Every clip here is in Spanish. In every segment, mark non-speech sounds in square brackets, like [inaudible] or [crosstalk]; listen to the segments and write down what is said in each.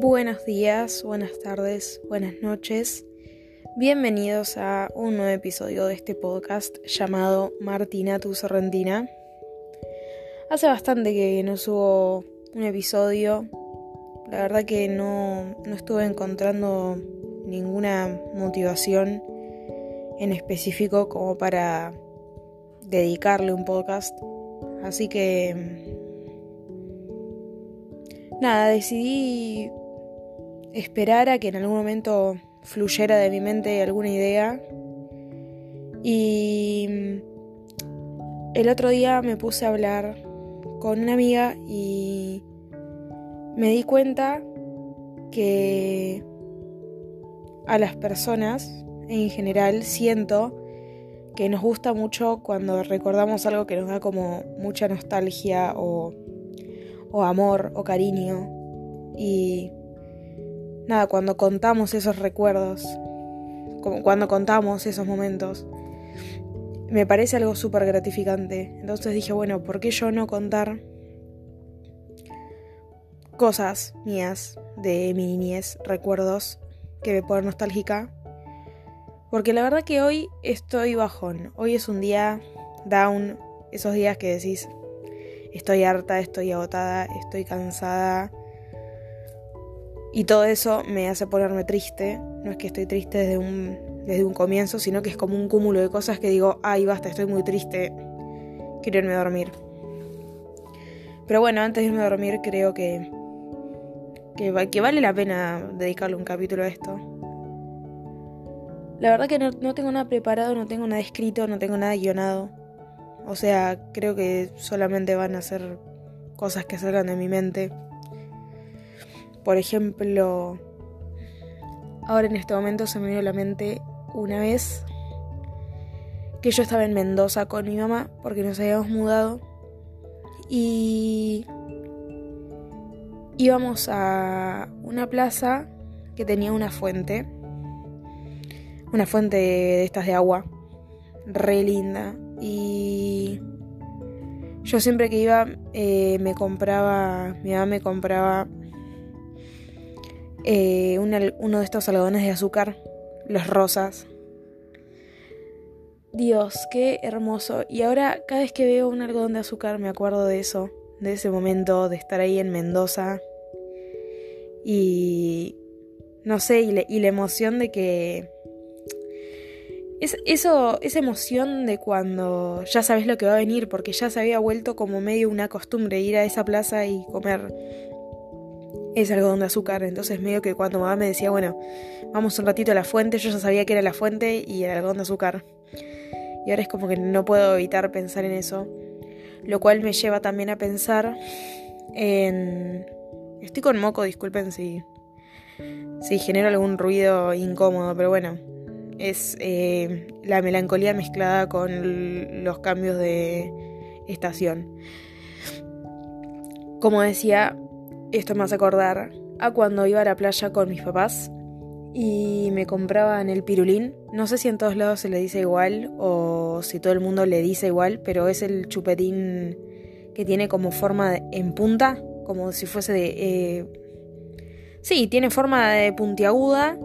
Buenos días, buenas tardes, buenas noches. Bienvenidos a un nuevo episodio de este podcast llamado Martina tu Sorrentina. Hace bastante que no subo un episodio. La verdad que no, no estuve encontrando ninguna motivación en específico como para dedicarle un podcast. Así que nada, decidí esperar a que en algún momento fluyera de mi mente alguna idea. Y el otro día me puse a hablar con una amiga y me di cuenta que a las personas en general siento que nos gusta mucho cuando recordamos algo que nos da como mucha nostalgia o o amor o cariño. Y nada, cuando contamos esos recuerdos, como cuando contamos esos momentos, me parece algo súper gratificante. Entonces dije, bueno, ¿por qué yo no contar cosas mías de mi niñez, recuerdos que me ponen nostálgica? Porque la verdad que hoy estoy bajón. Hoy es un día down, esos días que decís, estoy harta, estoy agotada, estoy cansada. Y todo eso me hace ponerme triste. No es que estoy triste desde un, desde un comienzo, sino que es como un cúmulo de cosas que digo, ay, basta, estoy muy triste, quiero irme a dormir. Pero bueno, antes de irme a dormir creo que, que, que vale la pena dedicarle un capítulo a esto. La verdad que no, no tengo nada preparado, no tengo nada escrito, no tengo nada guionado. O sea, creo que solamente van a ser cosas que salgan de mi mente. Por ejemplo, ahora en este momento se me vino a la mente una vez que yo estaba en Mendoza con mi mamá porque nos habíamos mudado y íbamos a una plaza que tenía una fuente, una fuente de estas de agua, re linda, y yo siempre que iba eh, me compraba, mi mamá me compraba eh, uno de estos algodones de azúcar, los rosas. Dios, qué hermoso. Y ahora cada vez que veo un algodón de azúcar me acuerdo de eso, de ese momento de estar ahí en Mendoza. Y no sé, y la emoción de que es, eso, esa emoción de cuando ya sabes lo que va a venir, porque ya se había vuelto como medio una costumbre ir a esa plaza y comer ese algodón de azúcar. Entonces medio que cuando mamá me decía, bueno, vamos un ratito a la fuente, yo ya sabía que era la fuente y el algodón de azúcar. Y ahora es como que no puedo evitar pensar en eso. Lo cual me lleva también a pensar en... Estoy con moco, disculpen si, si genero algún ruido incómodo, pero bueno, es eh, la melancolía mezclada con los cambios de estación. Como decía, esto me hace acordar a cuando iba a la playa con mis papás y me compraban el pirulín. No sé si en todos lados se le dice igual o si todo el mundo le dice igual, pero es el chupetín que tiene como forma en punta, como si fuese de... Eh... Sí, tiene forma de puntiaguda,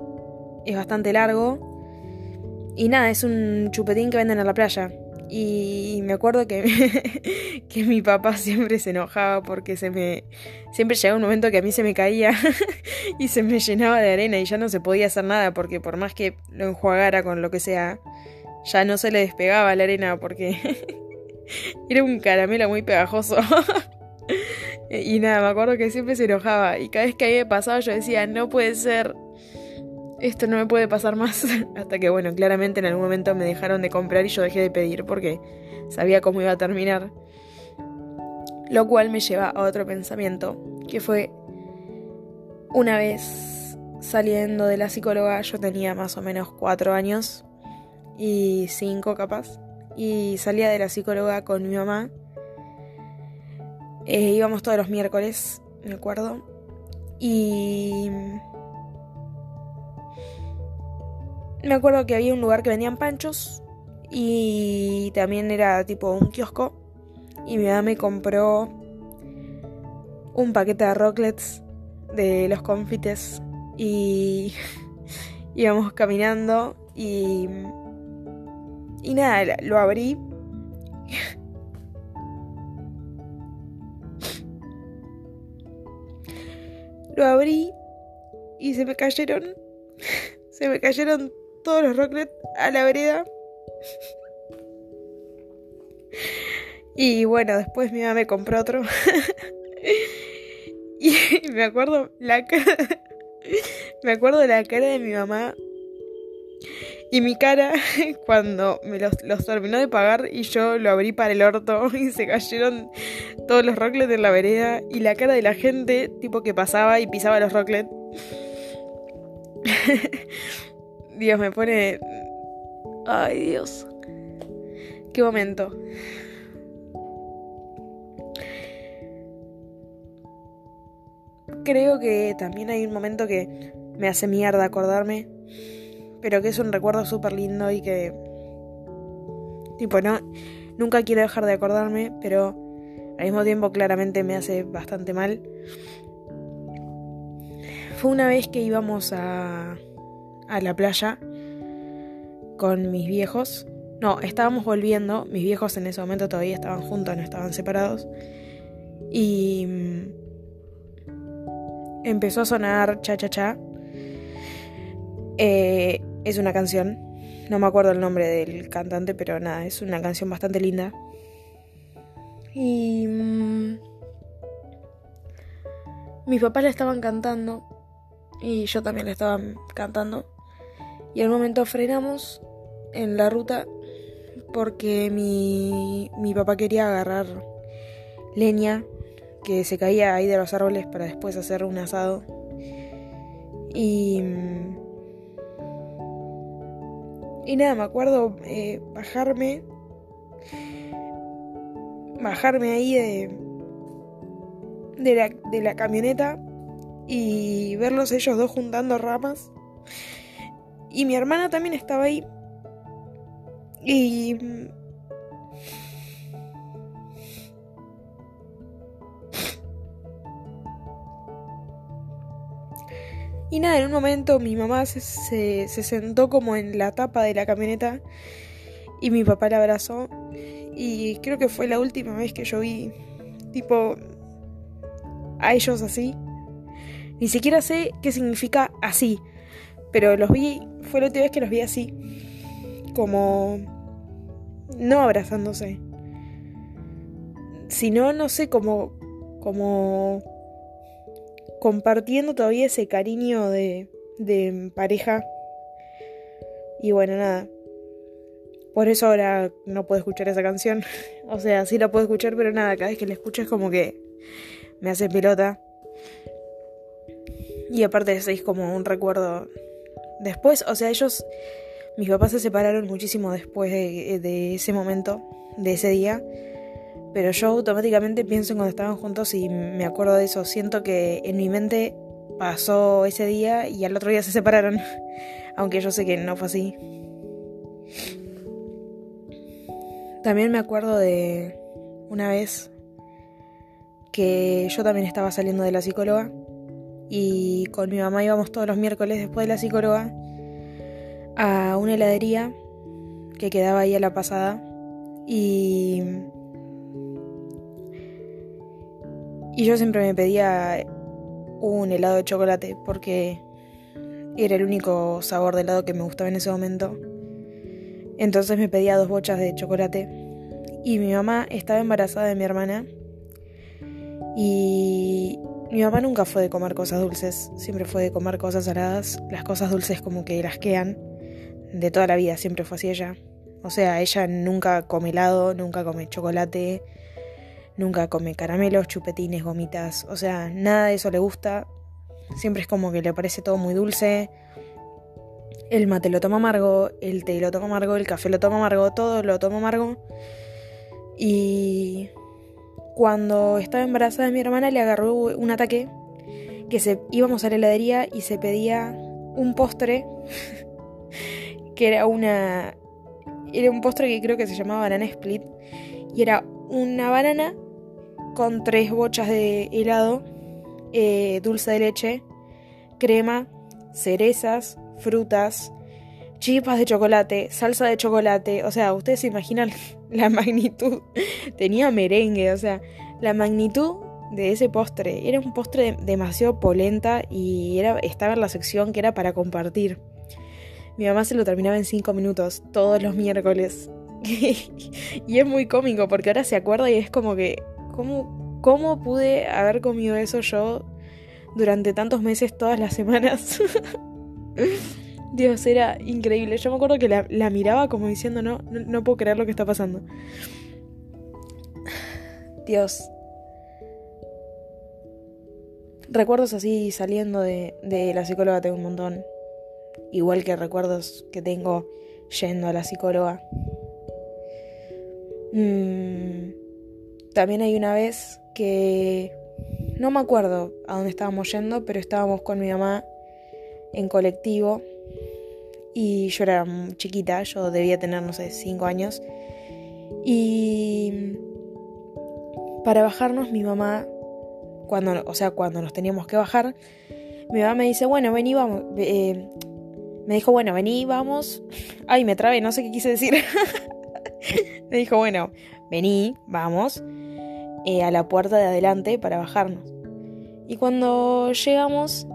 es bastante largo y nada, es un chupetín que venden a la playa. Y me acuerdo que, [laughs] que mi papá siempre se enojaba porque se me. Siempre llegaba un momento que a mí se me caía [laughs] y se me llenaba de arena y ya no se podía hacer nada porque por más que lo enjuagara con lo que sea, ya no se le despegaba la arena porque [laughs] era un caramelo muy pegajoso. y nada, me acuerdo que siempre se enojaba y cada vez que a mí me pasaba yo decía, no puede ser, esto no me puede pasar más. [laughs] Hasta que, bueno, claramente en algún momento me dejaron de comprar y yo dejé de pedir porque sabía cómo iba a terminar. Lo cual me lleva a otro pensamiento, que fue una vez saliendo de la psicóloga, yo tenía más o menos cuatro años y cinco capaz, y salía de la psicóloga con mi mamá. Eh, íbamos todos los miércoles, me acuerdo, y me acuerdo que había un lugar que vendían panchos y también era tipo un kiosco. Y mi mamá me compró un paquete de rocklets de los confites y [laughs] íbamos caminando y y nada, lo abrí. [laughs] lo abrí y se me cayeron [laughs] se me cayeron todos los rocklets a la vereda. Y bueno, después mi mamá me compró otro. [laughs] y me acuerdo la cara. me acuerdo la cara de mi mamá. Y mi cara [laughs] cuando me los, terminó de pagar y yo lo abrí para el orto [laughs] y se cayeron todos los rocklets en la vereda y la cara de la gente tipo que pasaba y pisaba los rocklets. Dios me pone... Ay Dios. Qué momento. Creo que también hay un momento que me hace mierda acordarme, pero que es un recuerdo súper lindo y que, tipo, no, nunca quiero dejar de acordarme, pero al mismo tiempo claramente me hace bastante mal. Fue una vez que íbamos a, a la playa con mis viejos. No, estábamos volviendo, mis viejos en ese momento todavía estaban juntos, no estaban separados. Y empezó a sonar Cha Cha Cha. Eh, es una canción, no me acuerdo el nombre del cantante, pero nada, es una canción bastante linda. Y mm, mis papás la estaban cantando y yo también la estaba cantando. Y al momento frenamos en la ruta porque mi, mi papá quería agarrar leña que se caía ahí de los árboles para después hacer un asado. Y. Y nada, me acuerdo eh, bajarme. Bajarme ahí de. De la, de la camioneta y verlos ellos dos juntando ramas. Y mi hermana también estaba ahí. Y Y nada, en un momento mi mamá se, se, sentó como en la tapa de la camioneta y mi papá la abrazó. Y creo que fue la última vez que yo vi, tipo, a ellos así. Ni siquiera sé qué significa así, pero los vi, fue la última vez que los vi así. Como... No abrazándose. Sino, no sé, como... Como compartiendo todavía ese cariño de, de pareja. Y bueno, nada. Por eso ahora no puedo escuchar esa canción. [laughs] o sea, sí la puedo escuchar, pero nada, cada vez que la escucho es como que me hace pelota. Y aparte es como un recuerdo. Después, o sea, ellos, mis papás se separaron muchísimo después de, ese momento, de ese día. Pero yo automáticamente pienso en cuando estaban juntos y me acuerdo de eso. Siento que en mi mente pasó ese día y al otro día se separaron. [laughs] Aunque yo sé que no fue así. También me acuerdo de una vez que yo también estaba saliendo de la psicóloga y con mi mamá íbamos todos los miércoles después de la psicóloga a una heladería que quedaba ahí a la pasada y Y yo siempre me pedía un helado de chocolate porque era el único sabor de helado que me gustaba en ese momento. Entonces me pedía dos bochas de chocolate. Y mi mamá estaba embarazada de mi hermana. Y mi mamá nunca fue de comer cosas dulces, siempre fue de comer cosas saladas. Las cosas dulces como que las quedan de toda la vida, siempre fue así ella. O sea, ella nunca come helado, nunca come chocolate, nunca come caramelos, chupetines, gomitas, o sea, nada de eso le gusta. Siempre es como que le parece todo muy dulce. El mate lo toma amargo, el té lo toma amargo, el café lo toma amargo, todo lo toma amargo. Y cuando estaba embarazada de mi hermana le agarró un ataque que íbamos a la heladería y se pedía un postre [laughs] que era una era un postre que creo que se llamaba banana split y era una banana con tres bochas de helado eh, dulce de leche, crema, cerezas, frutas, chispas de chocolate, salsa de chocolate. O sea, ustedes se imaginan [laughs] la magnitud. Tenía merengue, o sea, la magnitud de ese postre. Era un postre demasiado polenta y era, estaba en la sección que era para compartir. Mi mamá se lo terminaba en 5 minutos, todos los miércoles. [laughs] y es muy cómico porque ahora se acuerda y es como que, ¿cómo, ¿cómo pude haber comido eso yo durante tantos meses, todas las semanas? [laughs] Dios, era increíble. Yo me acuerdo que la, miraba como diciendo, no, no, puedo creer lo que está pasando. Dios. Recuerdos así saliendo de, de la psicóloga tengo un montón. Igual que recuerdos que tengo yendo a la psicóloga. Mm, también hay una vez que no me acuerdo a dónde estábamos yendo, pero estábamos con mi mamá en colectivo y yo era chiquita, yo debía tener, no sé, 5 años. Y para bajarnos, mi mamá, cuando, o sea, cuando nos teníamos que bajar, mi mamá me dice, bueno, vení, vamos. Eh, me dijo, bueno, vení, vamos. [laughs] Ay, me trabé, no sé qué quise decir. [laughs] me dijo, bueno, vení, vamos, eh, a la puerta de adelante para bajarnos. Y cuando llegamos,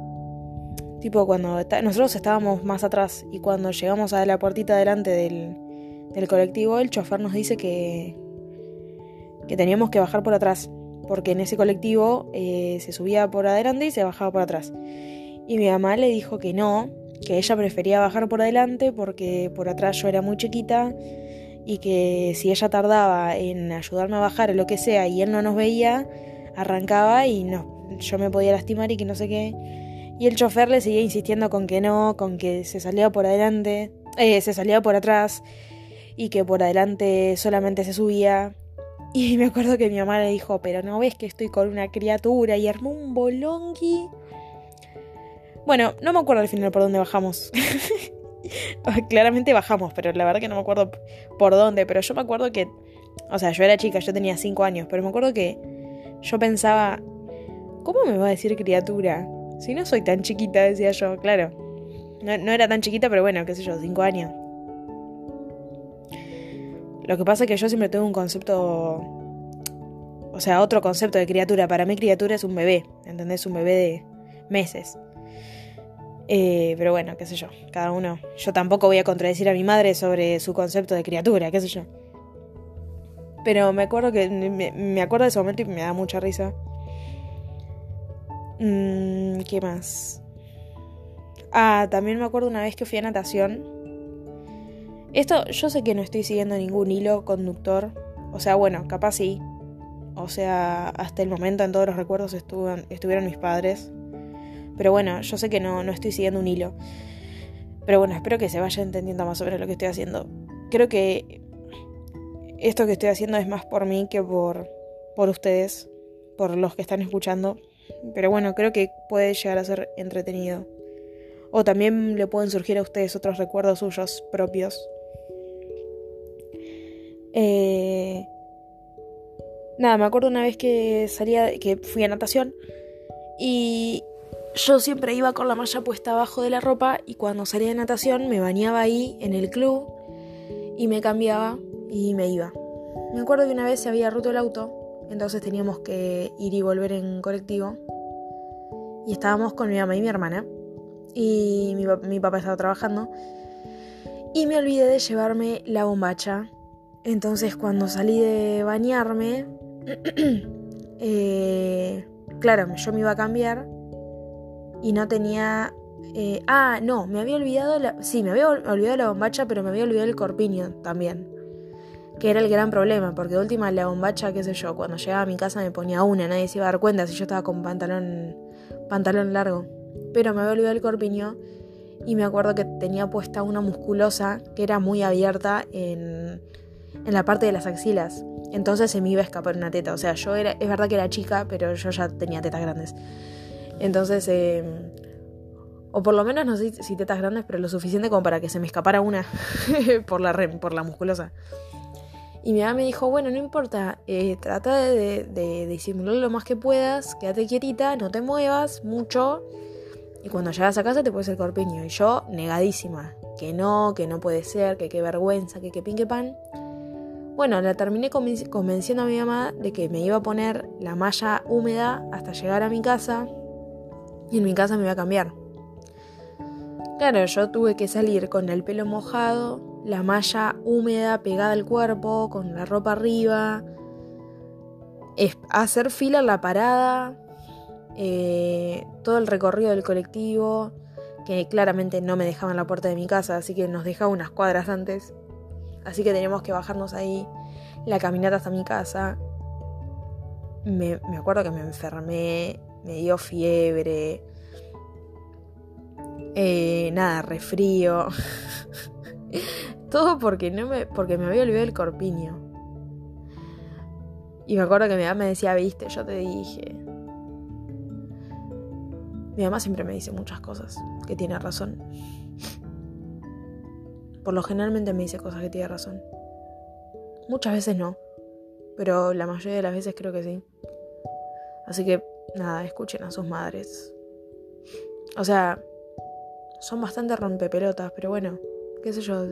Tipo, cuando nosotros estábamos más atrás y cuando llegamos a la puertita delante del, del colectivo, el chofer nos dice que, que teníamos que bajar por atrás, porque en ese colectivo eh, se subía por adelante y se bajaba por atrás. Y mi mamá le dijo que no, que ella prefería bajar por adelante porque por atrás yo era muy chiquita y que si ella tardaba en ayudarme a bajar o lo que sea y él no nos veía, arrancaba y no, yo me podía lastimar y que no sé qué. Y el chofer le seguía insistiendo con que no, con que se salía por adelante, eh, se salía por atrás y que por adelante solamente se subía. Y me acuerdo que mi mamá le dijo, pero no ves que estoy con una criatura y armó un bolonqui. Bueno, no me acuerdo al final por dónde bajamos. [laughs] Claramente bajamos, pero la verdad que no me acuerdo por dónde. Pero yo me acuerdo que, o sea, yo era chica, yo tenía 5 años, pero me acuerdo que yo pensaba, ¿cómo me va a decir criatura? Si no soy tan chiquita, decía yo, claro. No, era tan chiquita, pero bueno, qué sé yo, cinco años. Lo que pasa es que yo siempre tengo un concepto. O sea, otro concepto de criatura. Para mí, criatura es un bebé. ¿Entendés? Un bebé de meses. Eh, pero bueno, qué sé yo. Cada uno. Yo tampoco voy a contradecir a mi madre sobre su concepto de criatura, qué sé yo. Pero me acuerdo que. Me, me acuerdo de ese momento y me da mucha risa. Mm, ¿Qué más? Ah, también me acuerdo una vez que fui a natación. Esto, yo sé que no estoy siguiendo ningún hilo conductor. O sea, bueno, capaz sí. O sea, hasta el momento en todos los recuerdos estuvieron mis padres. Pero bueno, yo sé que no, no estoy siguiendo un hilo. Pero bueno, espero que se vaya entendiendo más sobre lo que estoy haciendo. Creo que esto que estoy haciendo es más por mí que por, por ustedes, por los que están escuchando. Pero bueno, creo que puede llegar a ser entretenido. O también le pueden surgir a ustedes otros recuerdos suyos propios. Eh... Nada, me acuerdo una vez que salía, que fui a natación y yo siempre iba con la malla puesta abajo de la ropa y cuando salía de natación me bañaba ahí en el club y me cambiaba y me iba. Me acuerdo que una vez se había roto el auto entonces teníamos que ir y volver en colectivo. Y estábamos con mi mamá y mi hermana. Y mi, papá estaba trabajando. Y me olvidé de llevarme la bombacha. Entonces cuando salí de bañarme, [clears throat] eh, claro, yo me iba a cambiar y no tenía... Eh, ah, no, me había olvidado la... Sí, me había olvidado la bombacha, pero me había olvidado el corpiño también que era el gran problema, porque de última la bombacha, qué sé yo, cuando llegaba a mi casa me ponía una, nadie se iba a dar cuenta si yo estaba con pantalón, pantalón largo. Pero me había olvidado el corpiño y me acuerdo que tenía puesta una musculosa que era muy abierta en, en la parte de las axilas. Entonces se me iba a escapar una teta. O sea, yo era, es verdad que era chica, pero yo ya tenía tetas grandes. Entonces, eh, o por lo menos no sé si tetas grandes, pero lo suficiente como para que se me escapara una [laughs] por la por la musculosa. Y mi mamá me dijo, bueno, no importa, eh, trata de, disimular lo más que puedas, quédate quietita, no te muevas mucho. Y cuando llegas a casa te puedes el corpiño. Y yo, negadísima, que no, que no puede ser, que qué vergüenza, que qué pinque pan. Bueno, la terminé convenciendo a mi mamá de que me iba a poner la malla húmeda hasta llegar a mi casa. Y en mi casa me iba a cambiar. Claro, yo tuve que salir con el pelo mojado, la malla húmeda pegada al cuerpo, con la ropa arriba, hacer fila en la parada, eh, todo el recorrido del colectivo, que claramente no me dejaba en la puerta de mi casa, así que nos dejaba unas cuadras antes. Así que teníamos que bajarnos ahí, la caminata hasta mi casa. Me, me acuerdo que me enfermé, me dio fiebre, eh, nada, refrío. [laughs] Todo porque, no me, porque me había olvidado el corpiño. Y me acuerdo que mi mamá me decía, viste, yo te dije. Mi mamá siempre me dice muchas cosas, que tiene razón. Por lo generalmente me dice cosas que tiene razón. Muchas veces no, pero la mayoría de las veces creo que sí. Así que, nada, escuchen a sus madres. O sea, son bastante rompepelotas, pero bueno, qué sé yo.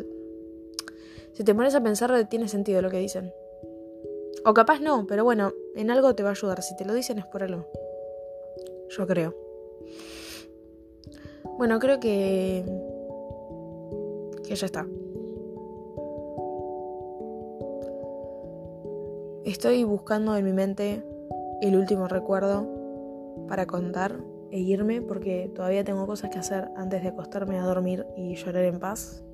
Si te pones a pensar, tiene sentido lo que dicen. O capaz no, pero bueno, en algo te va a ayudar. Si te lo dicen es por algo. Yo creo. Bueno, creo que. que ya está. Estoy buscando en mi mente el último recuerdo para contar e irme porque todavía tengo cosas que hacer antes de acostarme a dormir y llorar en paz.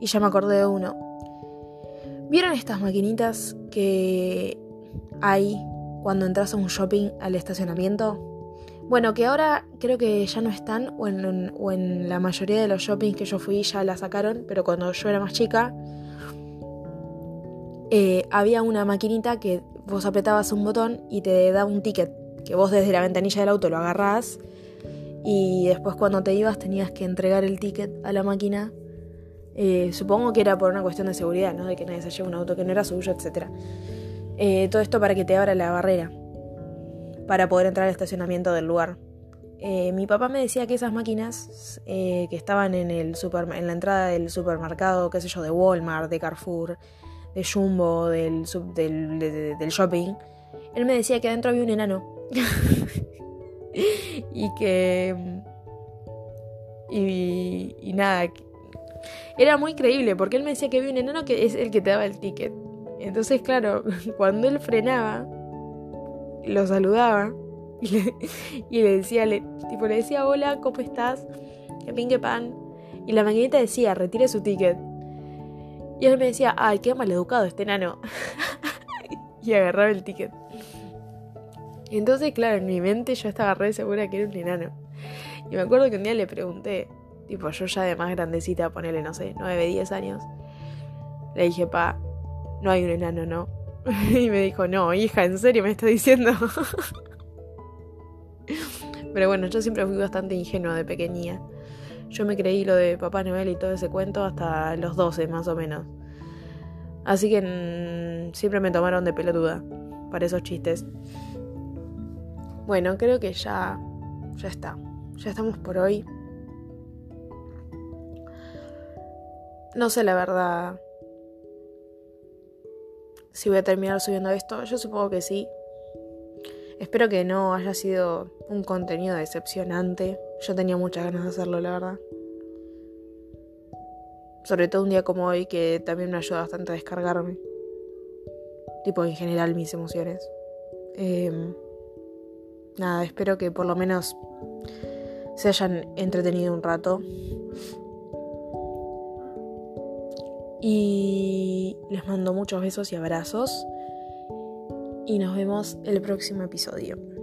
Y ya me acordé de uno. ¿Vieron estas maquinitas que hay cuando entras a un shopping al estacionamiento? Bueno, que ahora creo que ya no están, o en, o en la mayoría de los shoppings que yo fui ya la sacaron, pero cuando yo era más chica, eh, había una maquinita que vos apretabas un botón y te daba un ticket que vos desde la ventanilla del auto lo agarrás y después cuando te ibas tenías que entregar el ticket a la máquina. Eh, supongo que era por una cuestión de seguridad, ¿no? De que nadie se lleve un auto que no era suyo, etc. Eh, todo esto para que te abra la barrera, para poder entrar al estacionamiento del lugar. Eh, mi papá me decía que esas máquinas que estaban en, el en la entrada del supermercado, qué sé yo, de Walmart, de Carrefour, de Jumbo, del, del shopping, él me decía que adentro había un enano [laughs] y que... Y, y nada, era muy creíble porque él me decía que había un enano que es el que te daba el ticket. Entonces, claro, [laughs] cuando él frenaba, lo saludaba [laughs] y le, decía, le, tipo, le decía, hola, ¿cómo estás? Que pingue pan. Y la maquinita decía, retire su ticket. Y él me decía, ay, qué maleducado este enano. [laughs] y agarraba el ticket. Entonces, claro, en mi mente yo estaba re segura que era un enano. Y me acuerdo que un día le pregunté, tipo, yo ya de más grandecita, ponele, no sé, 9, 10 años. Le dije, pa, no hay un enano, ¿no? [laughs] y me dijo, no, hija, ¿en serio me estás diciendo? [laughs] Pero bueno, yo siempre fui bastante ingenua de pequeñía. Yo me creí lo de Papá Noel y todo ese cuento hasta los 12 más o menos. Así que mm, siempre me tomaron de pelotuda para esos chistes. Bueno, creo que ya, ya está. Ya estamos por hoy. No sé la verdad si voy a terminar subiendo esto. Yo supongo que sí. Espero que no haya sido un contenido decepcionante. Yo tenía muchas ganas de hacerlo, la verdad. Sobre todo un día como hoy que también me ayuda bastante a descargarme. Tipo, en general, mis emociones. Eh, nada, espero que por lo menos se hayan entretenido un rato. Y les mando muchos besos y abrazos. Y nos vemos el próximo episodio.